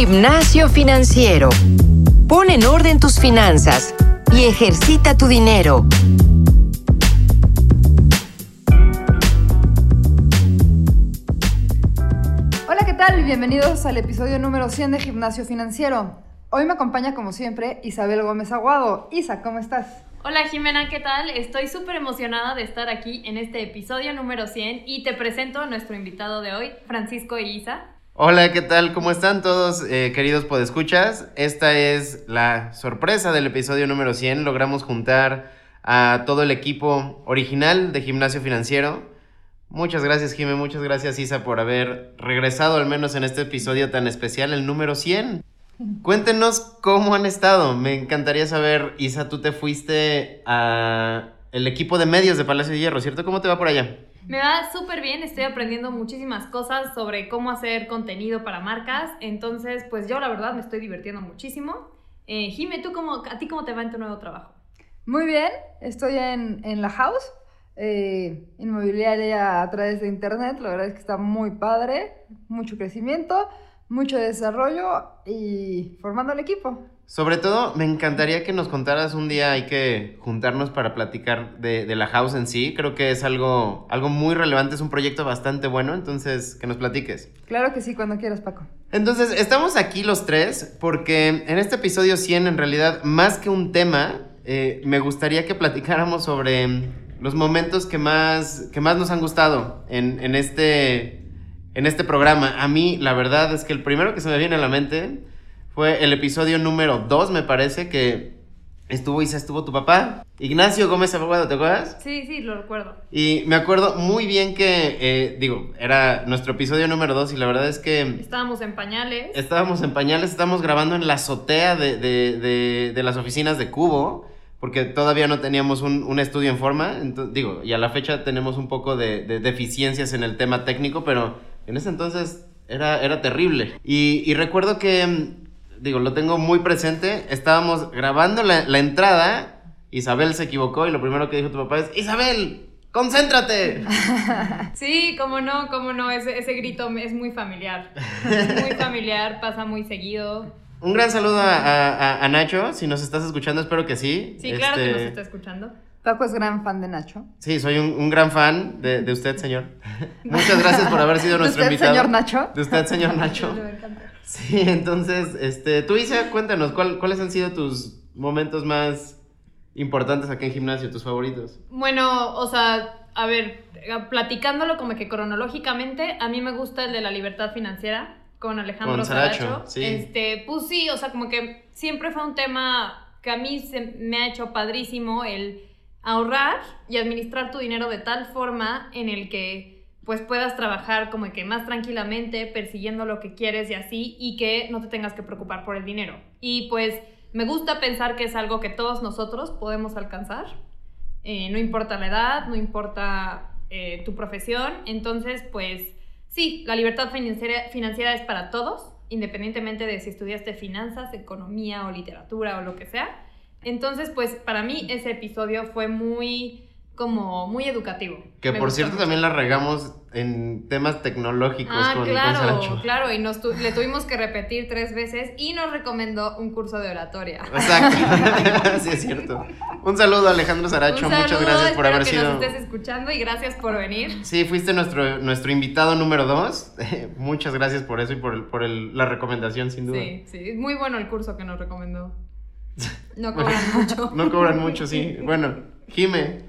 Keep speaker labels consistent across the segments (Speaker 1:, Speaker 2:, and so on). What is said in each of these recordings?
Speaker 1: Gimnasio financiero. Pon en orden tus finanzas y ejercita tu dinero.
Speaker 2: Hola, ¿qué tal? Bienvenidos al episodio número 100 de Gimnasio Financiero. Hoy me acompaña, como siempre, Isabel Gómez Aguado. Isa, ¿cómo estás?
Speaker 3: Hola Jimena, ¿qué tal? Estoy súper emocionada de estar aquí en este episodio número 100 y te presento a nuestro invitado de hoy, Francisco e Isa.
Speaker 4: Hola, ¿qué tal? ¿Cómo están todos, eh, queridos podescuchas? Esta es la sorpresa del episodio número 100. Logramos juntar a todo el equipo original de Gimnasio Financiero. Muchas gracias, Jimé. Muchas gracias, Isa, por haber regresado al menos en este episodio tan especial, el número 100. Cuéntenos cómo han estado. Me encantaría saber, Isa, tú te fuiste a el equipo de medios de Palacio de Hierro, ¿cierto? ¿Cómo te va por allá?
Speaker 3: Me va súper bien, estoy aprendiendo muchísimas cosas sobre cómo hacer contenido para marcas, entonces pues yo la verdad me estoy divirtiendo muchísimo. Eh, Jime, ¿tú cómo, ¿a ti cómo te va en tu nuevo trabajo?
Speaker 2: Muy bien, estoy en, en la house, eh, inmobiliaria a través de internet, la verdad es que está muy padre, mucho crecimiento, mucho desarrollo y formando el equipo.
Speaker 4: Sobre todo, me encantaría que nos contaras un día, hay que juntarnos para platicar de, de, la house en sí. Creo que es algo, algo muy relevante, es un proyecto bastante bueno, entonces que nos platiques.
Speaker 2: Claro que sí, cuando quieras, Paco.
Speaker 4: Entonces, estamos aquí los tres porque en este episodio 100, en realidad, más que un tema, eh, me gustaría que platicáramos sobre los momentos que más, que más nos han gustado en, en, este, en este programa. A mí, la verdad es que el primero que se me viene a la mente fue el episodio número 2, me parece, que estuvo Isa, estuvo tu papá. Ignacio Gómez Abogado, ¿te acuerdas?
Speaker 3: Sí, sí, lo recuerdo.
Speaker 4: Y me acuerdo muy bien que, eh, digo, era nuestro episodio número 2 y la verdad es que...
Speaker 3: Estábamos en pañales.
Speaker 4: Estábamos en pañales, estábamos grabando en la azotea de, de, de, de las oficinas de Cubo, porque todavía no teníamos un, un estudio en forma. Entonces, digo, y a la fecha tenemos un poco de, de deficiencias en el tema técnico, pero en ese entonces era, era terrible. Y, y recuerdo que digo, lo tengo muy presente. Estábamos grabando la, la, entrada, Isabel se equivocó y lo primero que dijo tu papá es, Isabel, concéntrate.
Speaker 3: Sí, cómo no, cómo no, ese, ese grito es muy familiar. Es muy familiar, pasa muy seguido.
Speaker 4: Un gran saludo a, a, a, Nacho, si nos estás escuchando, espero que sí.
Speaker 3: Sí, claro este... que nos está escuchando.
Speaker 2: Paco es gran fan de Nacho.
Speaker 4: Sí, soy un, un gran fan de, de, usted, señor. Muchas gracias por haber sido nuestro
Speaker 2: ¿De usted,
Speaker 4: invitado.
Speaker 2: señor Nacho?
Speaker 4: De usted, señor Nacho. Sí, entonces, este, tú Isa, cuéntanos, ¿cuál, ¿cuáles han sido tus momentos más importantes aquí en gimnasio, tus favoritos?
Speaker 3: Bueno, o sea, a ver, platicándolo como que cronológicamente, a mí me gusta el de la libertad financiera con Alejandro
Speaker 4: con Saracho. Saracho.
Speaker 3: Sí. Este, pues sí, o sea, como que siempre fue un tema que a mí se me ha hecho padrísimo el ahorrar y administrar tu dinero de tal forma en el que pues puedas trabajar como que más tranquilamente, persiguiendo lo que quieres y así, y que no te tengas que preocupar por el dinero. Y pues me gusta pensar que es algo que todos nosotros podemos alcanzar, eh, no importa la edad, no importa eh, tu profesión, entonces pues sí, la libertad financiera, financiera es para todos, independientemente de si estudiaste finanzas, economía o literatura o lo que sea. Entonces pues para mí ese episodio fue muy como muy educativo.
Speaker 4: Que
Speaker 3: Me
Speaker 4: por cierto
Speaker 3: mucho.
Speaker 4: también la regamos en temas tecnológicos
Speaker 3: Ah,
Speaker 4: con,
Speaker 3: claro,
Speaker 4: con
Speaker 3: claro, y nos tu- le tuvimos que repetir tres veces y nos recomendó un curso de oratoria.
Speaker 4: Exacto, sí es cierto. Un saludo a Alejandro Saracho,
Speaker 3: Un saludo,
Speaker 4: muchas gracias por haber
Speaker 3: que
Speaker 4: sido...
Speaker 3: nos estés escuchando y gracias por venir.
Speaker 4: Sí, fuiste nuestro, nuestro invitado número dos. Muchas gracias por eso y por, el- por el- la recomendación, sin duda.
Speaker 3: Sí, sí, muy bueno el curso que nos recomendó. No cobran mucho.
Speaker 4: No cobran mucho, sí. Bueno, Jime,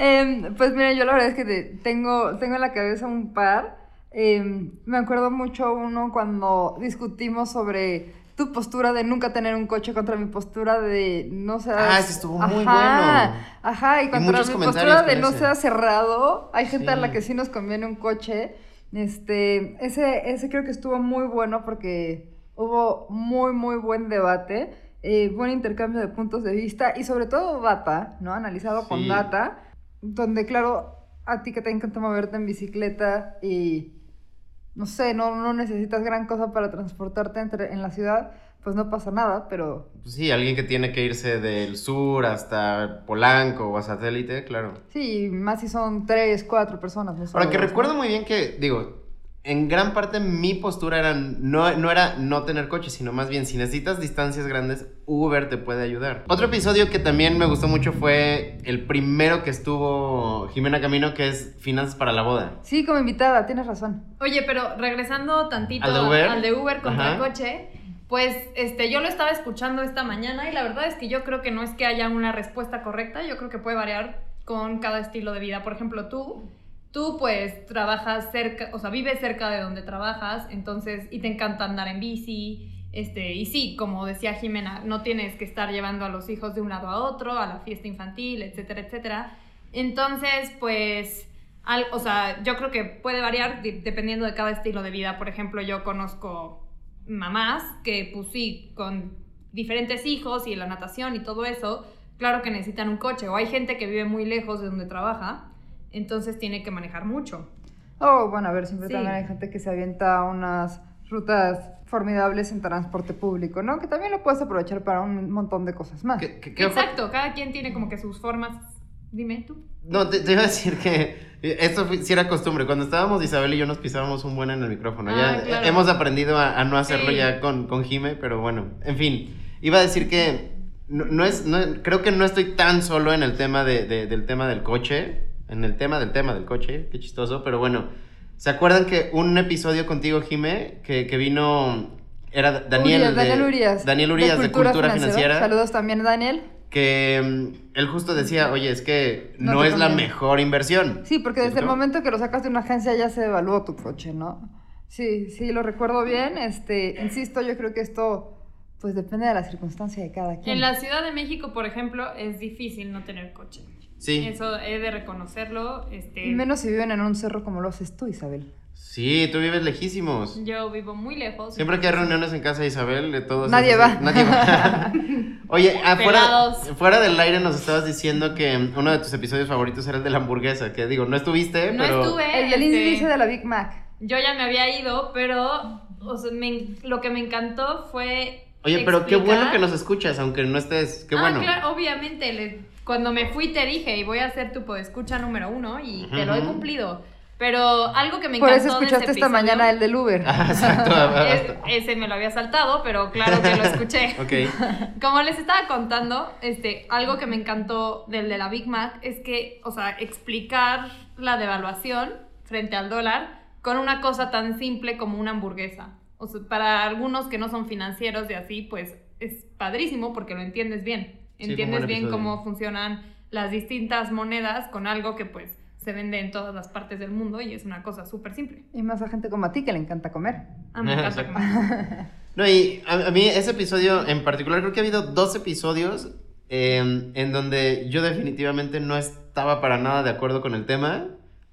Speaker 2: Em, pues mira, yo la verdad es que te- tengo, tengo en la cabeza un par. Em, me acuerdo mucho uno cuando discutimos sobre tu postura de nunca tener un coche contra mi postura de no seas...
Speaker 4: Ah, ese estuvo muy
Speaker 2: Ajá,
Speaker 4: bueno.
Speaker 2: Ajá, y contra mi postura de no seas cerrado. Hay gente a la que sí nos conviene un coche. Este, ese, ese creo que estuvo muy bueno porque hubo muy, muy buen debate, eh, buen intercambio de puntos de vista y sobre todo data, ¿no? Analizado con data, donde claro, a ti que te encanta moverte en bicicleta y no sé, no, no necesitas gran cosa para transportarte entre, en la ciudad, pues no pasa nada, pero
Speaker 4: pues sí, alguien que tiene que irse del sur hasta Polanco o a Satélite, claro.
Speaker 2: sí, más si son tres, cuatro personas. No
Speaker 4: Ahora que recuerdo muy bien que, digo, en gran parte mi postura era no, no era no tener coche, sino más bien si necesitas distancias grandes, Uber te puede ayudar. Otro episodio que también me gustó mucho fue el primero que estuvo Jimena Camino, que es Finanzas para la Boda.
Speaker 2: Sí, como invitada, tienes razón.
Speaker 3: Oye, pero regresando tantito
Speaker 4: ¿Al de Uber?
Speaker 3: al de Uber contra
Speaker 4: Ajá.
Speaker 3: el coche, pues este, yo lo estaba escuchando esta mañana y la verdad es que yo creo que no es que haya una respuesta correcta, yo creo que puede variar con cada estilo de vida. Por ejemplo, tú, tú pues trabajas cerca, o sea, vives cerca de donde trabajas, entonces, y te encanta andar en bici, este, y sí, como decía Jimena, no tienes que estar llevando a los hijos de un lado a otro, a la fiesta infantil, etcétera, etcétera. Entonces, pues, al- o sea, yo creo que puede variar de- dependiendo de cada estilo de vida. Por ejemplo, yo conozco mamás que, pues sí, con diferentes hijos y la natación y todo eso, claro que necesitan un coche. O hay gente que vive muy lejos de donde trabaja, entonces tiene que manejar mucho.
Speaker 2: Oh, bueno, a ver, siempre
Speaker 3: Sí.
Speaker 2: también hay gente que se avienta unas rutas formidables en transporte público, ¿no? Que también lo puedes aprovechar para un montón de cosas más.
Speaker 4: ¿Qué- qué- qué ojo-
Speaker 3: Exacto, cada quien tiene como que sus formas. Dime tú.
Speaker 4: No, te, te iba a decir que esto fue- sí era costumbre. Cuando estábamos Isabel y yo nos pisábamos un buen en el micrófono.
Speaker 3: Ah,
Speaker 4: ya
Speaker 3: claro.
Speaker 4: hemos aprendido a, a no hacerlo
Speaker 3: Sí.
Speaker 4: ya con, con Jime, pero bueno, en fin. Iba a decir que no, no es, no- creo que no estoy tan solo en el tema de- de- del tema del coche, en el tema del tema del coche, qué chistoso, pero bueno. ¿Se acuerdan que un episodio contigo, Jime, que, que vino, era Daniel,
Speaker 2: Urias,
Speaker 4: de-
Speaker 2: Daniel Urias.
Speaker 4: Daniel Urias de Cultura, Financiera
Speaker 2: Saludos también, Daniel.
Speaker 4: que mm, él justo decía, oye, es que
Speaker 2: No
Speaker 4: es la mejor inversión.
Speaker 2: Sí, porque desde el momento que lo sacas de una agencia ya se devaluó tu coche, ¿no? Sí, sí, lo recuerdo bien. Este, insisto, yo creo que esto pues depende de la circunstancia de cada quien.
Speaker 3: En la Ciudad de México, por ejemplo, es difícil no tener coche.
Speaker 4: Sí,
Speaker 3: Eso he de reconocerlo. Este,
Speaker 2: Y menos si viven en un cerro como lo haces tú, Isabel.
Speaker 4: sí, tú vives lejísimos.
Speaker 3: Yo vivo muy lejos.
Speaker 4: Siempre que hay reuniones en casa de Isabel, de todos.
Speaker 2: Nadie
Speaker 4: esos-
Speaker 2: va.
Speaker 4: Nadie va. Oye, afuera, fuera del aire nos estabas diciendo que uno de tus episodios favoritos era el de la hamburguesa. Que digo, no estuviste,
Speaker 3: No
Speaker 4: pero.
Speaker 3: estuve.
Speaker 2: El del
Speaker 3: este,
Speaker 2: índice de la Big Mac.
Speaker 3: Yo ya me había ido, pero o sea, me en- lo que me encantó fue.
Speaker 4: Oye, pero qué bueno que nos escuchas, aunque no estés. Qué
Speaker 3: ah,
Speaker 4: bueno.
Speaker 3: claro, obviamente. le- cuando me fui te dije, y voy a ser tu escucha número uno, y te lo he cumplido. Pero algo que me
Speaker 2: Por
Speaker 3: encantó
Speaker 2: eso
Speaker 3: de
Speaker 2: escuchaste
Speaker 3: ese
Speaker 2: esta mañana el del Uber.
Speaker 4: Ah, Exacto.
Speaker 3: es- ese me lo había saltado, pero claro que lo escuché.
Speaker 4: ok.
Speaker 3: Como les estaba contando, este, algo que me encantó del de la Big Mac es que, o sea, explicar la devaluación frente al dólar con una cosa tan simple como una hamburguesa. O sea, para algunos que no son financieros y así, pues es padrísimo porque lo entiendes bien.
Speaker 4: Sí,
Speaker 3: Entiendes
Speaker 4: buen
Speaker 3: bien cómo funcionan las distintas monedas con algo que pues se vende en todas las partes del mundo y es una cosa súper simple.
Speaker 2: Y más a gente como a ti que le encanta comer.
Speaker 3: A mí me encanta comer.
Speaker 4: No, y a, a mí ese episodio en particular, creo que ha habido dos episodios eh, en donde yo definitivamente no estaba para nada de acuerdo con el tema.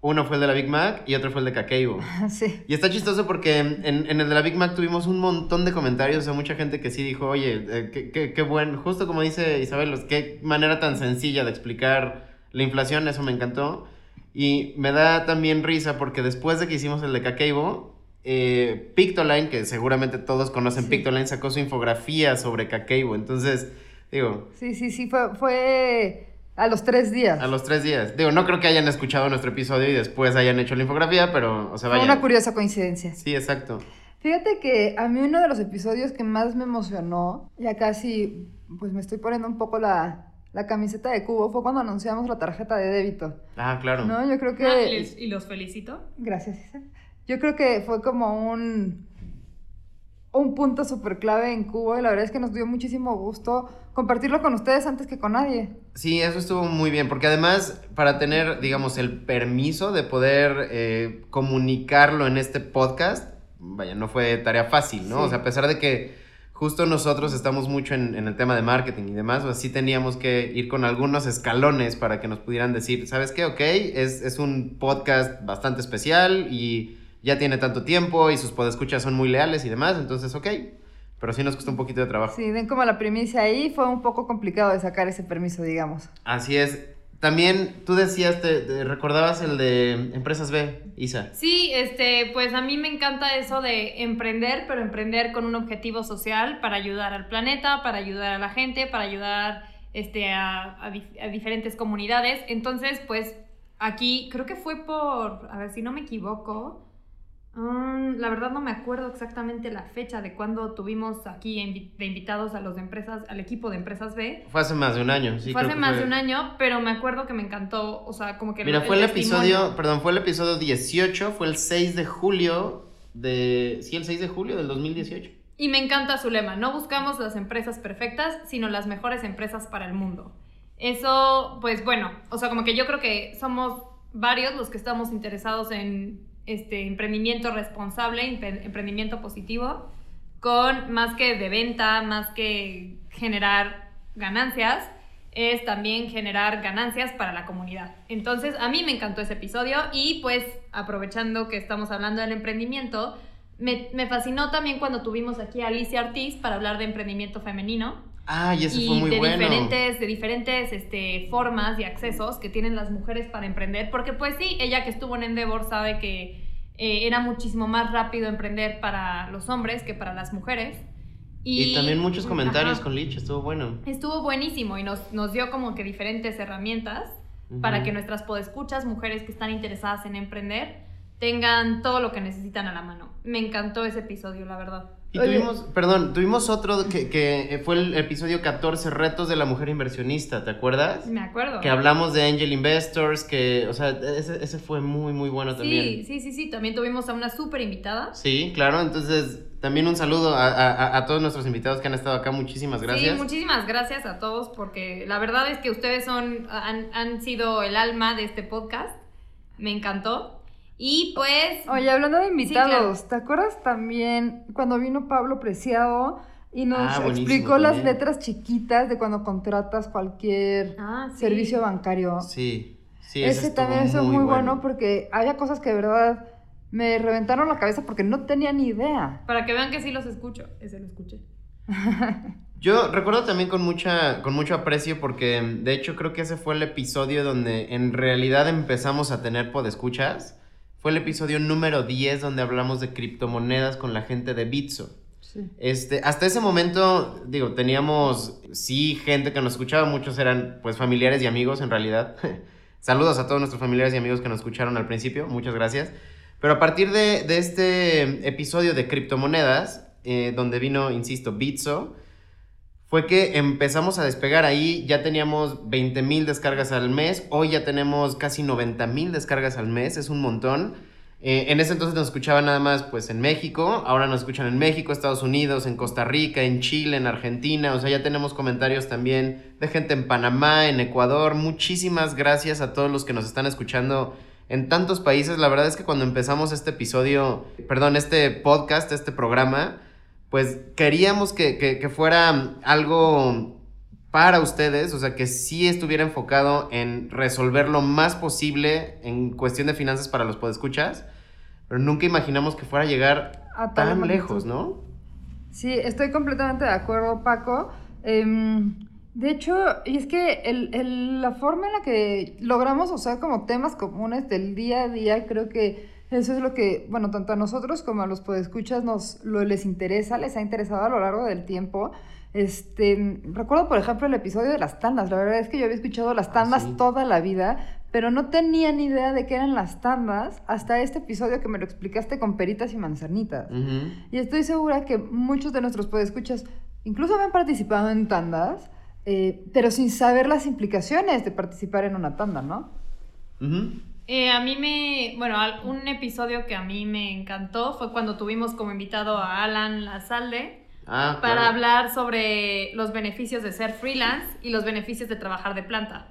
Speaker 4: Uno fue el de la Big Mac y otro fue el de Cakeibo.
Speaker 2: sí.
Speaker 4: Y está chistoso porque en, en el de la Big Mac tuvimos un montón de comentarios, o sea, mucha gente que sí dijo, oye, eh, qué, qué, qué buen, justo como dice Isabel, qué manera tan sencilla de explicar la inflación, eso me encantó. Y me da también risa porque después de que hicimos el de Cakeibo, eh, Pictoline, que seguramente todos conocen
Speaker 2: Sí.
Speaker 4: Pictoline, sacó su infografía sobre Cakeibo. Entonces, digo,
Speaker 2: Sí, sí, sí, fue, fue a los tres días.
Speaker 4: a los tres días. Digo, no creo que hayan escuchado nuestro episodio y después hayan hecho la infografía, pero, o sea,
Speaker 2: Fue
Speaker 4: vaya.
Speaker 2: una curiosa coincidencia.
Speaker 4: Sí, exacto.
Speaker 2: Fíjate que a mí uno de los episodios que más me emocionó, ya casi pues me estoy poniendo un poco la, la camiseta de cubo, fue cuando anunciamos la tarjeta de débito.
Speaker 4: Ah, claro.
Speaker 2: ¿No? Yo creo que...
Speaker 3: Ah, y, les- y los felicito.
Speaker 2: Gracias, Isa. Yo creo que fue como un, un punto súper clave en Cubo y la verdad es que nos dio muchísimo gusto compartirlo con ustedes antes que con nadie.
Speaker 4: Sí, eso estuvo muy bien, porque además para tener, digamos, el permiso de poder eh, comunicarlo en este podcast, vaya, no fue tarea fácil, ¿no?
Speaker 2: Sí.
Speaker 4: O sea, a pesar de que justo nosotros estamos mucho en, en el tema de marketing y demás, o sea, sí teníamos que ir con algunos escalones para que nos pudieran decir, ¿sabes qué? Ok, es, es un podcast bastante especial y ya tiene tanto tiempo y sus podescuchas son muy leales y demás, entonces, ok. Pero sí nos costó un poquito de trabajo.
Speaker 2: Sí, den como la primicia ahí, fue un poco complicado de sacar ese permiso, digamos.
Speaker 4: Así es. También tú decías, te, te recordabas el de Empresas B, Isa.
Speaker 3: Sí, este, pues a mí me encanta eso de emprender, pero emprender con un objetivo social para ayudar al planeta, para ayudar a la gente, para ayudar este, a, a a diferentes comunidades. Entonces, pues aquí creo que fue por, a ver si no me equivoco, Mm, la verdad no me acuerdo exactamente la fecha de cuando tuvimos aquí invi- de invitados a los de empresas, al equipo de empresas B.
Speaker 4: Fue hace más de un año, sí.
Speaker 3: fue hace más de un año, pero me acuerdo que me encantó, o sea, como que...
Speaker 4: Mira, fue el
Speaker 3: testimonio-
Speaker 4: episodio, perdón, fue el episodio 18, fue el 6 de julio de... Sí, el 6 de julio del 2018.
Speaker 3: Y me encanta su lema, no buscamos las empresas perfectas, sino las mejores empresas para el mundo. Eso, pues bueno, o sea, como que yo creo que somos varios los que estamos interesados en este emprendimiento responsable, empre- emprendimiento positivo, con más que de venta, más que generar ganancias, es también generar ganancias para la comunidad. Entonces, a mí me encantó ese episodio y pues aprovechando que estamos hablando del emprendimiento, me, me fascinó también cuando tuvimos aquí a Alicia Ortiz para hablar de emprendimiento femenino
Speaker 4: Ah, y ese
Speaker 3: y
Speaker 4: fue muy
Speaker 3: de
Speaker 4: bueno.
Speaker 3: diferentes, de diferentes este, formas y accesos que tienen las mujeres para emprender, porque pues sí, ella que estuvo en Endeavor sabe que eh, era muchísimo más rápido emprender para los hombres que para las mujeres.
Speaker 4: Y, también muchos comentarios
Speaker 3: Ajá.
Speaker 4: con Lich, estuvo bueno.
Speaker 3: Estuvo buenísimo y nos, nos dio como que diferentes herramientas para
Speaker 4: Ujú.
Speaker 3: que nuestras podescuchas, mujeres que están interesadas en emprender, tengan todo lo que necesitan a la mano. Me encantó ese episodio, la verdad.
Speaker 4: Y
Speaker 2: Oye.
Speaker 4: tuvimos, perdón, tuvimos otro que, que fue el episodio 14, Retos de la Mujer Inversionista, ¿te acuerdas?
Speaker 3: Me acuerdo.
Speaker 4: Que hablamos de Angel Investors, que, o sea, ese, ese fue muy, muy bueno
Speaker 3: Sí,
Speaker 4: también.
Speaker 3: sí, sí, sí. También tuvimos a una súper invitada.
Speaker 4: Sí, claro, entonces también un saludo a, a- a todos nuestros invitados que han estado acá, muchísimas gracias.
Speaker 3: Sí, muchísimas gracias a todos porque la verdad es que ustedes son, han, han sido el alma de este podcast. Me encantó. Y pues...
Speaker 2: Oye, hablando de invitados,
Speaker 3: claro.
Speaker 2: ¿te acuerdas también cuando vino Pablo Preciado y nos
Speaker 4: Ah,
Speaker 2: explicó las letras chiquitas de cuando contratas cualquier
Speaker 3: Ah, sí.
Speaker 2: servicio bancario?
Speaker 4: Sí, sí,
Speaker 2: Ese, también es muy, bueno. porque había cosas que de verdad me reventaron la cabeza porque no tenía ni idea.
Speaker 3: Para que vean que sí los escucho. Ese lo escuché.
Speaker 4: Yo recuerdo también con, mucha, con mucho aprecio porque de hecho creo que ese fue el episodio donde en realidad empezamos a tener podescuchas. Fue el episodio número 10 donde hablamos de criptomonedas con la gente de Bitso.
Speaker 2: Sí.
Speaker 4: Este, hasta ese momento, digo, teníamos, sí, gente que nos escuchaba, muchos eran pues familiares y amigos en realidad. Saludos a todos nuestros familiares y amigos que nos escucharon al principio, muchas gracias. Pero a partir de, de este episodio de criptomonedas, eh, donde vino, insisto, Bitso, fue que empezamos a despegar ahí, ya teníamos 20 mil descargas al mes, hoy ya tenemos casi 90 mil descargas al mes, es un montón. Eh, en ese entonces nos escuchaban nada más pues en México, ahora nos escuchan en México, Estados Unidos, en Costa Rica, en Chile, en Argentina, o sea, ya tenemos comentarios también de gente en Panamá, en Ecuador. Muchísimas gracias a todos los que nos están escuchando en tantos países. La verdad es que cuando empezamos este episodio, perdón, este podcast, este programa, pues queríamos que, que, que fuera algo para ustedes, o sea, que sí estuviera enfocado en resolver lo más posible en cuestión de finanzas para los podescuchas, pero nunca imaginamos que fuera a llegar
Speaker 2: A
Speaker 4: tan lejos, ¿no?
Speaker 2: Sí, estoy completamente de acuerdo, Paco. Em, de hecho, y es que el- el- la forma en la que logramos usar como temas comunes del día a día, creo que eso es lo que, bueno, tanto a nosotros como a los podescuchas nos lo, les interesa, les ha interesado a lo largo del tiempo. Este, recuerdo, por ejemplo, el episodio de las tandas. La verdad es que yo había escuchado las
Speaker 4: Ah,
Speaker 2: tandas
Speaker 4: sí.
Speaker 2: toda la vida, pero no tenía ni idea de qué eran las tandas hasta este episodio que me lo explicaste con peritas y manzanitas. Y estoy segura que muchos de nuestros podescuchas incluso habían participado en tandas, eh, pero sin saber las implicaciones de participar en una tanda, ¿no?
Speaker 3: Eh, a mí me, bueno, un episodio que a mí me encantó fue cuando tuvimos como invitado a Alan Lazalde
Speaker 4: Ah,
Speaker 3: para
Speaker 4: claro.
Speaker 3: hablar sobre los beneficios de ser freelance y los beneficios de trabajar de planta.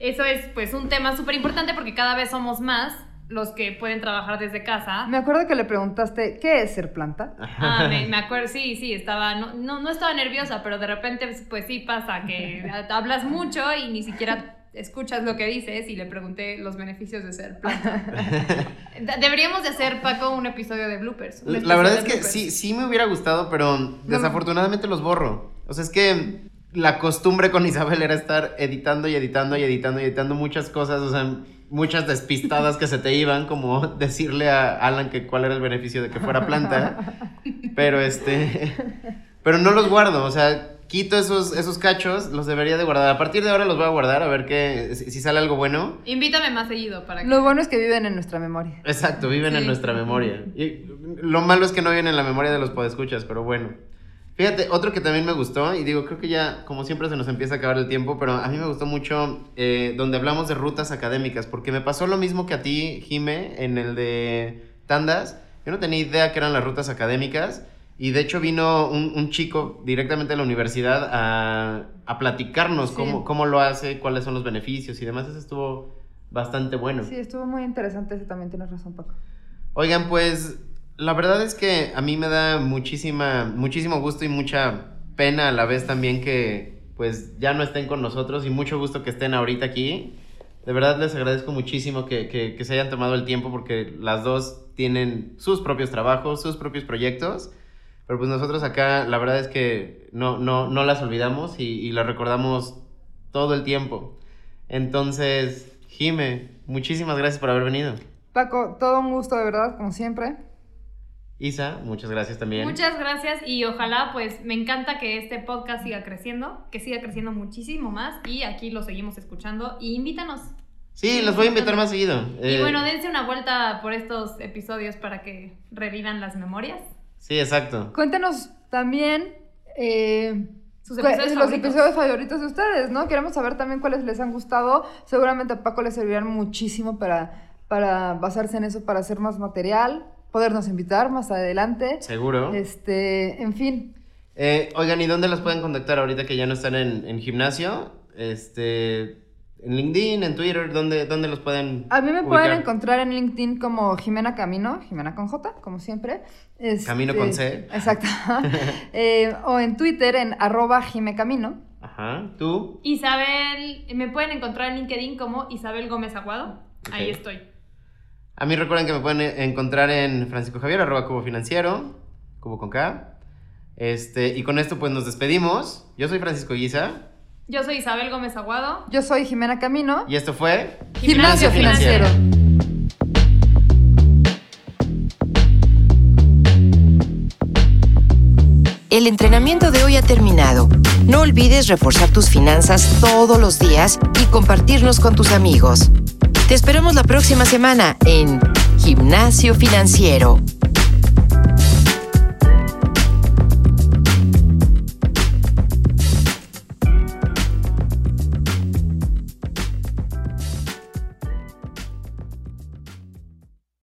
Speaker 3: Eso es pues un tema súper importante porque cada vez somos más los que pueden trabajar desde casa.
Speaker 2: Me acuerdo que le preguntaste, ¿qué es ser planta?
Speaker 3: Ah, me, me acuerdo, sí, sí, estaba, no, no, no estaba nerviosa, pero de repente pues sí pasa que hablas mucho y ni siquiera escuchas lo que dices y le pregunté los beneficios de ser planta. De- Deberíamos de hacer, Paco, un episodio de bloopers.
Speaker 4: La verdad es que
Speaker 3: bloopers.
Speaker 4: sí, sí me hubiera gustado, pero desafortunadamente los borro. O sea, es que la costumbre con Isabel era estar editando y editando y editando y editando muchas cosas, o sea, muchas despistadas que se te iban, como decirle a Alan que cuál era el beneficio de que fuera planta. Pero este, pero no los guardo, o sea, quito esos, esos cachos, los debería de guardar. A partir de ahora los voy a guardar a ver qué, si, si sale algo bueno.
Speaker 3: Invítame más seguido para que...
Speaker 2: Lo bueno es que viven en nuestra memoria.
Speaker 4: Exacto, viven en
Speaker 3: Sí.
Speaker 4: nuestra memoria. Y lo malo es que no viven en la memoria de los podescuchas, pero bueno. Fíjate, otro que también me gustó, y digo, creo que ya, como siempre, se nos empieza a acabar el tiempo, pero a mí me gustó mucho eh, donde hablamos de rutas académicas, porque me pasó lo mismo que a ti, Jime, en el de Tandas. Yo no tenía idea que eran las rutas académicas, y de hecho vino un, un chico directamente de la universidad a, a platicarnos
Speaker 2: Sí.
Speaker 4: cómo, cómo lo hace, cuáles son los beneficios y demás. Eso estuvo bastante bueno.
Speaker 2: Sí, estuvo muy interesante, ese también tienes razón, Paco.
Speaker 4: Oigan, pues la verdad es que a mí me da muchísima, muchísimo gusto y mucha pena a la vez también que pues ya no estén con nosotros y mucho gusto que estén ahorita aquí. De verdad les agradezco muchísimo que, que- que se hayan tomado el tiempo porque las dos tienen sus propios trabajos, sus propios proyectos. Pero pues nosotros acá la verdad es que no, no, no las olvidamos y, y las recordamos todo el tiempo. Entonces, Jime, muchísimas gracias por haber venido.
Speaker 2: Paco, todo un gusto, de verdad, como siempre.
Speaker 4: Isa, muchas gracias también.
Speaker 3: Muchas gracias y ojalá pues me encanta que este podcast siga creciendo, que siga creciendo muchísimo más y aquí lo seguimos escuchando y invítanos.
Speaker 4: Sí, los voy a invitar más seguido.
Speaker 3: Y
Speaker 4: Eh,
Speaker 3: bueno, dense una vuelta por estos episodios para que revivan las memorias.
Speaker 4: Sí, exacto.
Speaker 2: Cuéntenos también eh,
Speaker 3: Sus episodios
Speaker 2: los
Speaker 3: favoritos.
Speaker 2: episodios favoritos de ustedes, ¿no? Queremos saber también cuáles les han gustado. Seguramente a Paco le servirán muchísimo para, para basarse en eso, para hacer más material, podernos invitar más adelante.
Speaker 4: Seguro.
Speaker 2: Este, en fin,
Speaker 4: Eh, oigan, ¿y dónde los pueden contactar ahorita que ya no están en, en gimnasio? Este, en LinkedIn, en Twitter, ¿dónde, dónde los pueden
Speaker 2: a mí me
Speaker 4: ubicar?
Speaker 2: pueden encontrar en LinkedIn como Jimena Camino, Jimena con J, como siempre. Este,
Speaker 4: Camino con C.
Speaker 2: Exacto. Eh, o en Twitter en arroba Jimecamino.
Speaker 4: Ajá, ¿tú?
Speaker 3: Isabel, me pueden encontrar en LinkedIn como Isabel Gómez Aguado. Ahí estoy.
Speaker 4: A mí recuerden que me pueden encontrar en Francisco Javier, arroba Cubo Financiero, Cubo con K. Este, y con esto pues nos despedimos. Yo soy Francisco Guisa
Speaker 3: Yo soy Isabel Gómez Aguado.
Speaker 2: Yo soy Jimena Camino.
Speaker 4: y esto fue
Speaker 2: Gimnasio Financiero.
Speaker 1: El entrenamiento de hoy ha terminado. No olvides reforzar tus finanzas todos los días y compartirnos con tus amigos. Te esperamos la próxima semana en Gimnasio Financiero.